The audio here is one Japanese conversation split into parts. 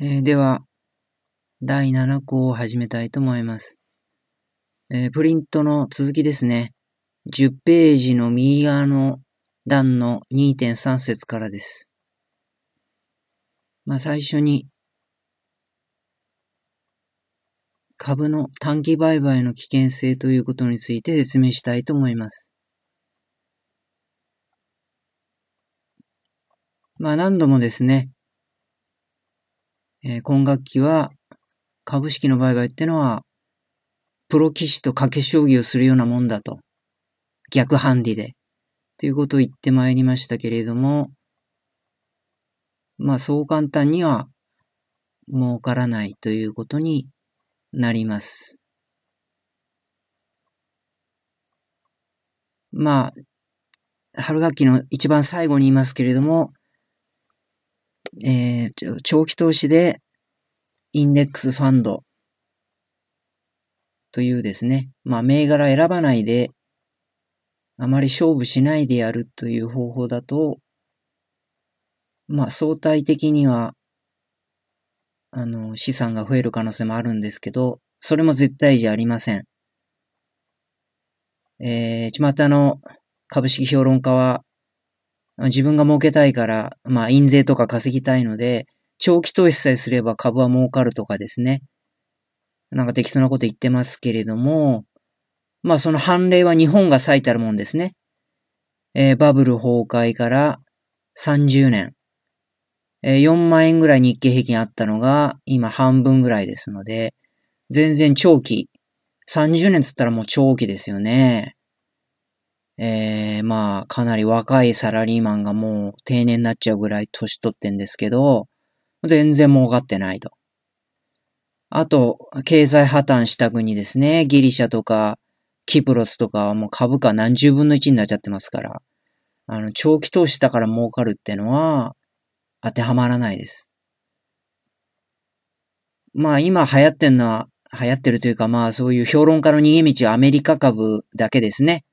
えー、では、第7項を始めたいと思います。えー、プリントの続きですね。10ページの右側の段の2.3節からです。まあ最初に、株の短期売買の危険性ということについて説明したいと思います。まあ何度もですね、えー、今学期は株式の売買ってのは、プロ棋士と賭け将棋をするようなもんだと。逆ハンディで。ということを言ってまいりましたけれども、まあそう簡単には儲からないということになります。まあ、春学期の一番最後に言いますけれども、えー、長期投資でインデックスファンドというですね、まあ銘柄選ばないで、あまり勝負しないでやるという方法だと、まあ相対的には、あの、資産が増える可能性もあるんですけど、それも絶対じゃありません。えー、巷の株式評論家は、自分が儲けたいから、まあ、印税とか稼ぎたいので、長期投資さえすれば株は儲かるとかですね。なんか適当なこと言ってますけれども、まあその判例は日本が最たるもんですね。えー、バブル崩壊から30年。えー、4万円ぐらい日経平均あったのが今半分ぐらいですので、全然長期。30年つったらもう長期ですよね。えー、まあ、かなり若いサラリーマンがもう定年になっちゃうぐらい年取ってんですけど、全然儲かってないと。あと、経済破綻した国ですね。ギリシャとか、キプロスとかはもう株価何十分の一になっちゃってますから、あの、長期投資だから儲かるってのは、当てはまらないです。まあ今流行ってんのは、流行ってるというかまあそういう評論家の逃げ道はアメリカ株だけですね。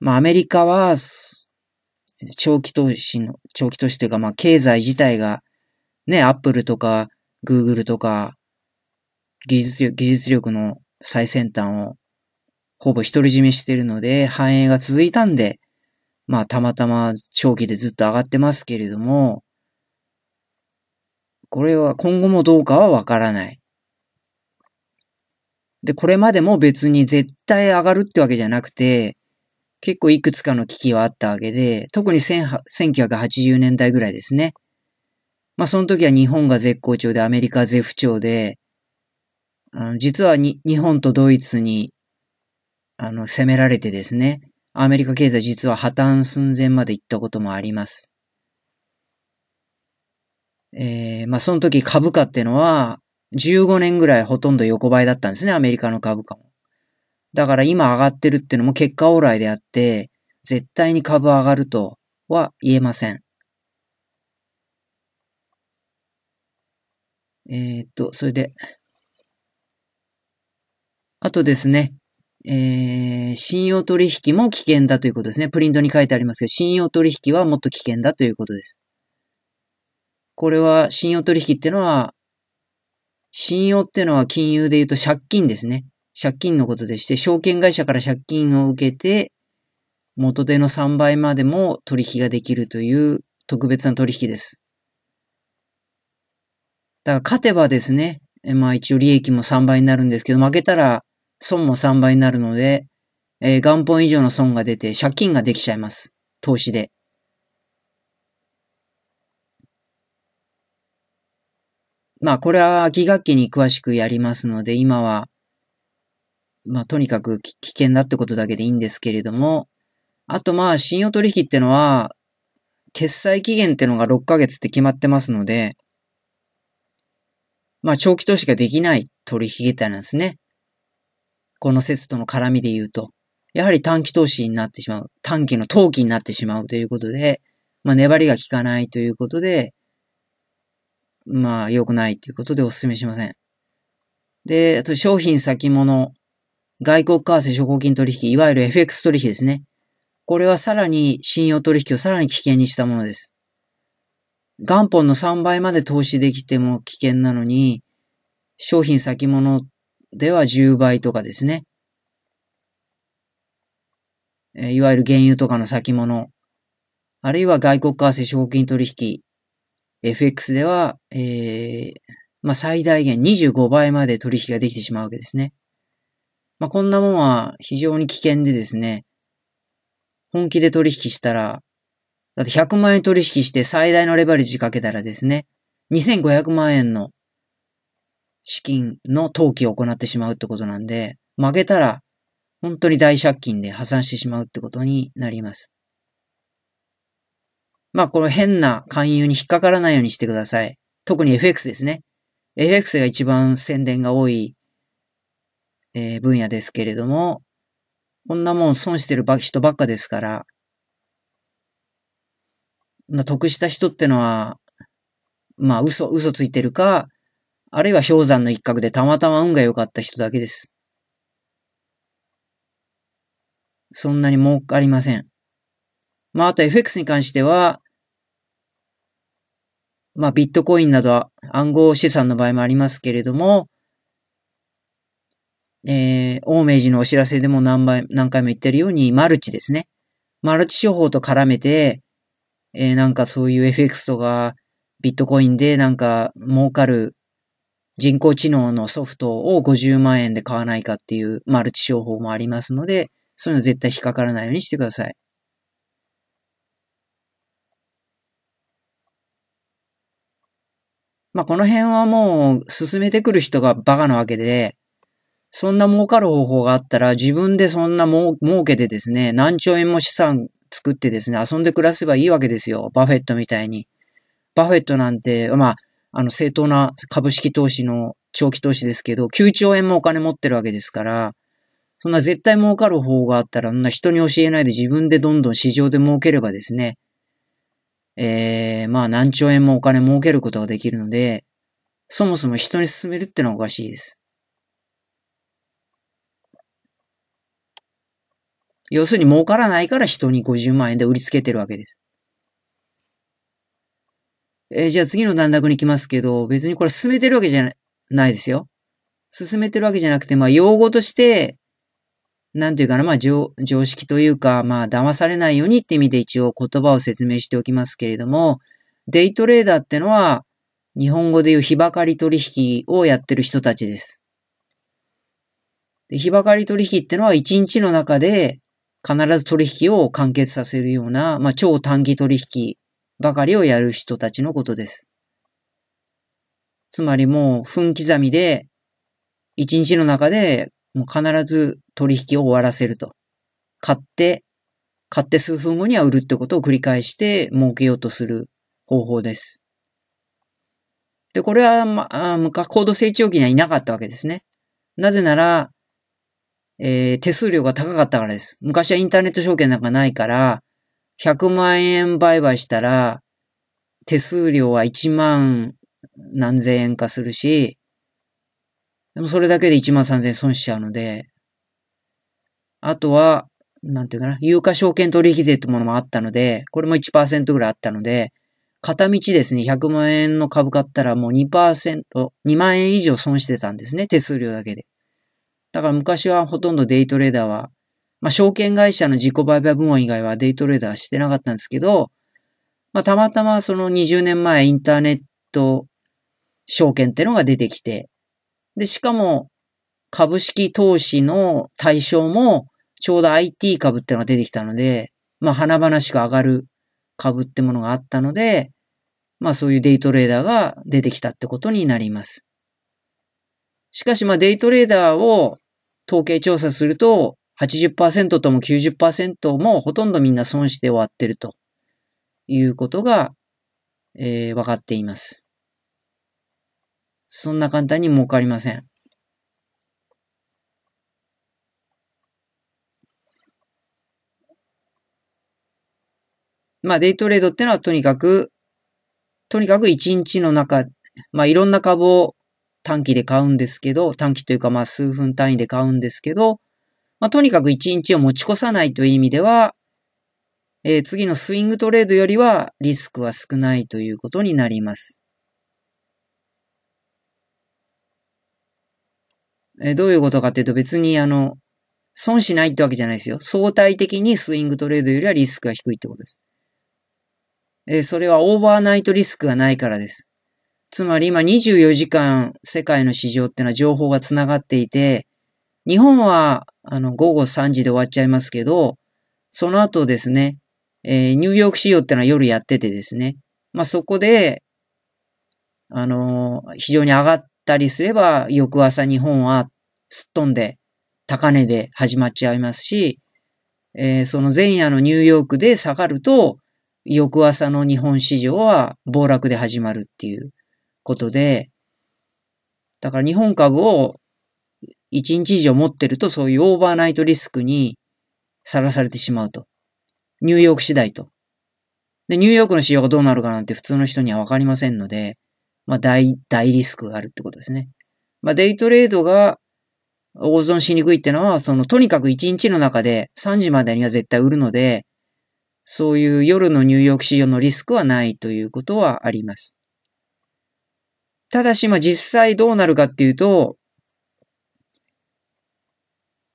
まあアメリカは、長期投資の、長期投資というかまあ経済自体が、ね、アップルとか、グーグルとか、技術力、技術力の最先端をほぼ独り占めしてるので、繁栄が続いたんで、まあたまたま長期でずっと上がってますけれども、これは今後もどうかはわからない。で、これまでも別に絶対上がるってわけじゃなくて、結構いくつかの危機はあったわけで、特に1980年代ぐらいですね。まあその時は日本が絶好調でアメリカ絶不調で、あの実は日本とドイツにあの攻められてですね、アメリカ経済実は破綻寸前まで行ったこともあります。えー、まあその時株価ってのは15年ぐらいほとんど横ばいだったんですね、アメリカの株価も。だから今上がってるっていうのも結果往来であって、絶対に株上がるとは言えません。えー、っと、それで、あとですね、えー、信用取引も危険だということですね。プリントに書いてありますけど、信用取引はもっと危険だということです。これは、信用取引ってのは、信用ってのは金融で言うと借金ですね。借金のことでして、証券会社から借金を受けて、元手の3倍までも取引ができるという特別な取引です。だから勝てばですね、まあ一応利益も3倍になるんですけど、負けたら損も3倍になるので、えー、元本以上の損が出て借金ができちゃいます。投資で。まあこれは秋学期に詳しくやりますので、今はまあ、とにかく危険だってことだけでいいんですけれども、あとまあ、信用取引ってのは、決済期限ってのが6ヶ月って決まってますので、まあ、長期投資ができない取引形態なんですね。この説との絡みで言うと。やはり短期投資になってしまう。短期の投機になってしまうということで、まあ、粘りが効かないということで、まあ、良くないということでお勧めしません。で、あと商品先物外国為替証拠金取引、いわゆる FX 取引ですね。これはさらに信用取引をさらに危険にしたものです。元本の3倍まで投資できても危険なのに、商品先物では10倍とかですね。いわゆる原油とかの先物、あるいは外国為替証金取引、FX では、えー、まあ、最大限25倍まで取引ができてしまうわけですね。まあ、こんなもんは非常に危険でですね、本気で取引したら、だって100万円取引して最大のレバレッジかけたらですね、2500万円の資金の投機を行ってしまうってことなんで、負けたら本当に大借金で破産してしまうってことになります。まあ、この変な勧誘に引っかからないようにしてください。特に FX ですね。FX が一番宣伝が多い、えー、分野ですけれども、こんなもん損してる人ばっかですから、得した人ってのは、まあ嘘、嘘ついてるか、あるいは氷山の一角でたまたま運が良かった人だけです。そんなに儲かりません。まあ、あと FX に関しては、まあ、ビットコインなど暗号資産の場合もありますけれども、えー、大明治のお知らせでも何倍、何回も言ってるように、マルチですね。マルチ商法と絡めて、えー、なんかそういう FX とか、ビットコインでなんか儲かる人工知能のソフトを50万円で買わないかっていうマルチ商法もありますので、そういうの絶対引っかからないようにしてください。まあ、この辺はもう進めてくる人がバカなわけで、そんな儲かる方法があったら自分でそんな儲けてですね、何兆円も資産作ってですね、遊んで暮らせばいいわけですよ。バフェットみたいに。バフェットなんて、まあ、あの正当な株式投資の長期投資ですけど、9兆円もお金持ってるわけですから、そんな絶対儲かる方法があったら、そんな人に教えないで自分でどんどん市場で儲ければですね、えー、まあ何兆円もお金儲けることができるので、そもそも人に勧めるってのはおかしいです。要するに儲からないから人に50万円で売りつけてるわけです。えー、じゃあ次の段落に行きますけど、別にこれ進めてるわけじゃないですよ。進めてるわけじゃなくて、まあ用語として、なんていうかな、まあ常常識というか、まあ騙されないようにって意味で一応言葉を説明しておきますけれども、デイトレーダーってのは、日本語でいう日ばかり取引をやってる人たちです。で日ばかり取引ってのは一日の中で必ず取引を完結させるような、まあ超短期取引ばかりをやる人たちのことです。つまりもう分刻みで一日の中でもう必ず取引を終わらせると。買って、買って数分後には売るってことを繰り返して儲けようとする方法です。で、これは、まあ、高度成長期にはいなかったわけですね。なぜなら、えー、手数料が高かったからです。昔はインターネット証券なんかないから、100万円売買したら、手数料は1万何千円かするし、でもそれだけで1万3000円損しちゃうので、あとは、なんていうかな、有価証券取引税ってものもあったので、これも1%ぐらいあったので、片道ですね、100万円の株買ったらもう2%、2万円以上損してたんですね、手数料だけで。だから昔はほとんどデイトレーダーは、まあ証券会社の自己売買部門以外はデイトレーダーはしてなかったんですけど、まあたまたまその20年前インターネット証券ってのが出てきて、で、しかも、株式投資の対象も、ちょうど IT 株ってのが出てきたので、まあ、華々しく上がる株ってものがあったので、まあ、そういうデイトレーダーが出てきたってことになります。しかし、まあ、デイトレーダーを統計調査すると、80%とも90%もほとんどみんな損して終わってるということが、えー、分かっています。そんな簡単に儲かりません。まあ、デイトレードってのはとにかく、とにかく一日の中、まあ、いろんな株を短期で買うんですけど、短期というかまあ数分単位で買うんですけど、まあ、とにかく一日を持ち越さないという意味では、えー、次のスイングトレードよりはリスクは少ないということになります。えー、どういうことかっていうと別にあの、損しないってわけじゃないですよ。相対的にスイングトレードよりはリスクが低いってことです。えー、それはオーバーナイトリスクがないからです。つまり今24時間世界の市場ってのは情報が繋がっていて、日本はあの午後3時で終わっちゃいますけど、その後ですね、えー、ニューヨーク市場ってのは夜やっててですね、まあ、そこで、あのー、非常に上がったりすれば、翌朝日本はすっ飛んで高値で始まっちゃいますし、えー、その前夜のニューヨークで下がると、翌朝の日本市場は暴落で始まるっていう。ことで、だから日本株を1日以上持ってるとそういうオーバーナイトリスクにさらされてしまうと。ニューヨーク次第と。で、ニューヨークの市場がどうなるかなんて普通の人にはわかりませんので、まあ大、大リスクがあるってことですね。まあデイトレードが大損しにくいってのは、そのとにかく1日の中で3時までには絶対売るので、そういう夜のニューヨーク市場のリスクはないということはあります。ただし、まあ実際どうなるかっていうと、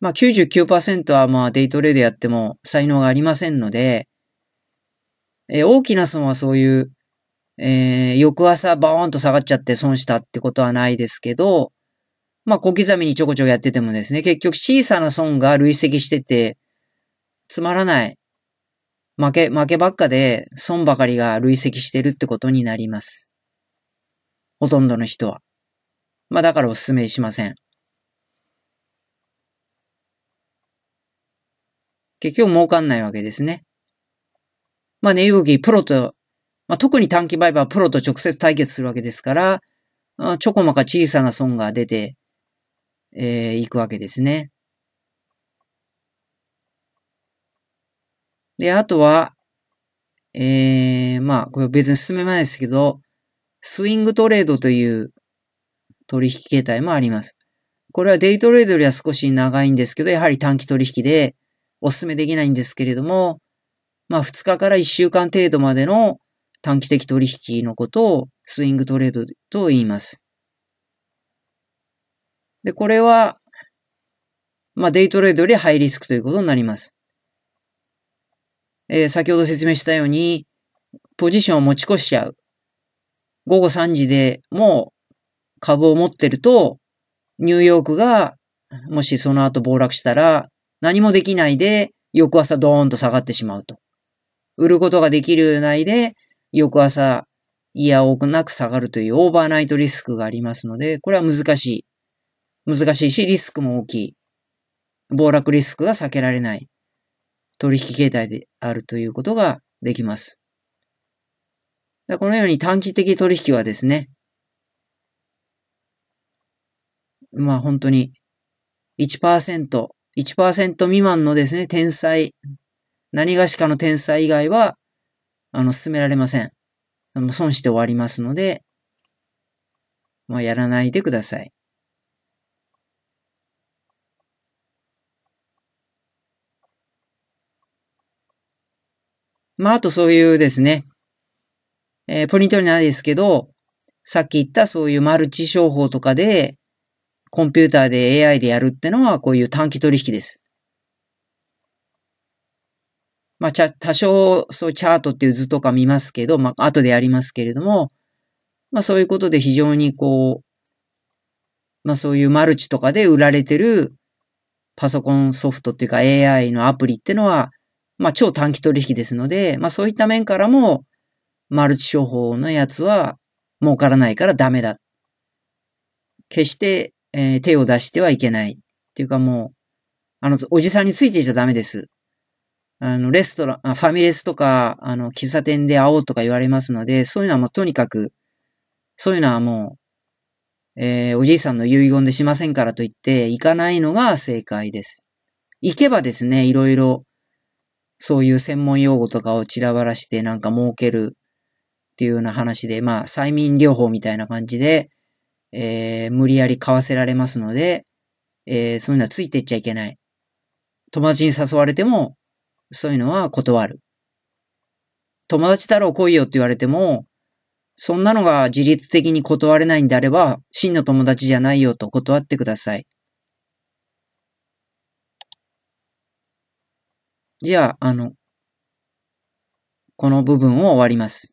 まあ99%はまあデイトレードやっても才能がありませんので、えー、大きな損はそういう、えー、翌朝バーンと下がっちゃって損したってことはないですけど、まあ小刻みにちょこちょこやっててもですね、結局小さな損が累積してて、つまらない。負け、負けばっかで損ばかりが累積してるってことになります。ほとんどの人は。まあだからお勧めしません。結局儲かんないわけですね。まあ値動き、プロと、まあ特に短期売買はプロと直接対決するわけですから、ちょこまか小さな損が出て、えー、いくわけですね。で、あとは、えー、まあ、これ別に進めないですけど、スイングトレードという取引形態もあります。これはデイトレードよりは少し長いんですけど、やはり短期取引でお勧めできないんですけれども、まあ2日から1週間程度までの短期的取引のことをスイングトレードと言います。で、これは、まあデイトレードよりハイリスクということになります。えー、先ほど説明したように、ポジションを持ち越しちゃう。午後3時でもう株を持ってると、ニューヨークが、もしその後暴落したら、何もできないで、翌朝ドーンと下がってしまうと。売ることができる内で、翌朝、いや多くなく下がるというオーバーナイトリスクがありますので、これは難しい。難しいし、リスクも大きい。暴落リスクが避けられない取引形態であるということができます。このように短期的取引はですね、まあ本当に1%、1%未満のですね、天才、何がしかの天才以外は、あの、進められません。損して終わりますので、まあやらないでください。まあ、あとそういうですね、えー、ポイントにないですけど、さっき言ったそういうマルチ商法とかで、コンピューターで AI でやるってのはこういう短期取引です。まあ、ちゃ多少そういうチャートっていう図とか見ますけど、まあ、後でやりますけれども、まあ、そういうことで非常にこう、まあ、そういうマルチとかで売られてるパソコンソフトっていうか AI のアプリってのは、まあ、超短期取引ですので、まあ、そういった面からも、マルチ商法のやつは儲からないからダメだ。決して、えー、手を出してはいけない。っていうかもう、あの、おじさんについていちゃダメです。あの、レストラン、ファミレスとか、あの、喫茶店で会おうとか言われますので、そういうのはもうとにかく、そういうのはもう、えー、おじいさんの遺言でしませんからと言って、行かないのが正解です。行けばですね、いろいろ、そういう専門用語とかを散らばらしてなんか儲けるっていうような話で、まあ、催眠療法みたいな感じで、えー、無理やり買わせられますので、えー、そういうのはついていっちゃいけない。友達に誘われても、そういうのは断る。友達だろう来いよって言われても、そんなのが自律的に断れないんであれば、真の友達じゃないよと断ってください。じゃあ、あの、この部分を終わります。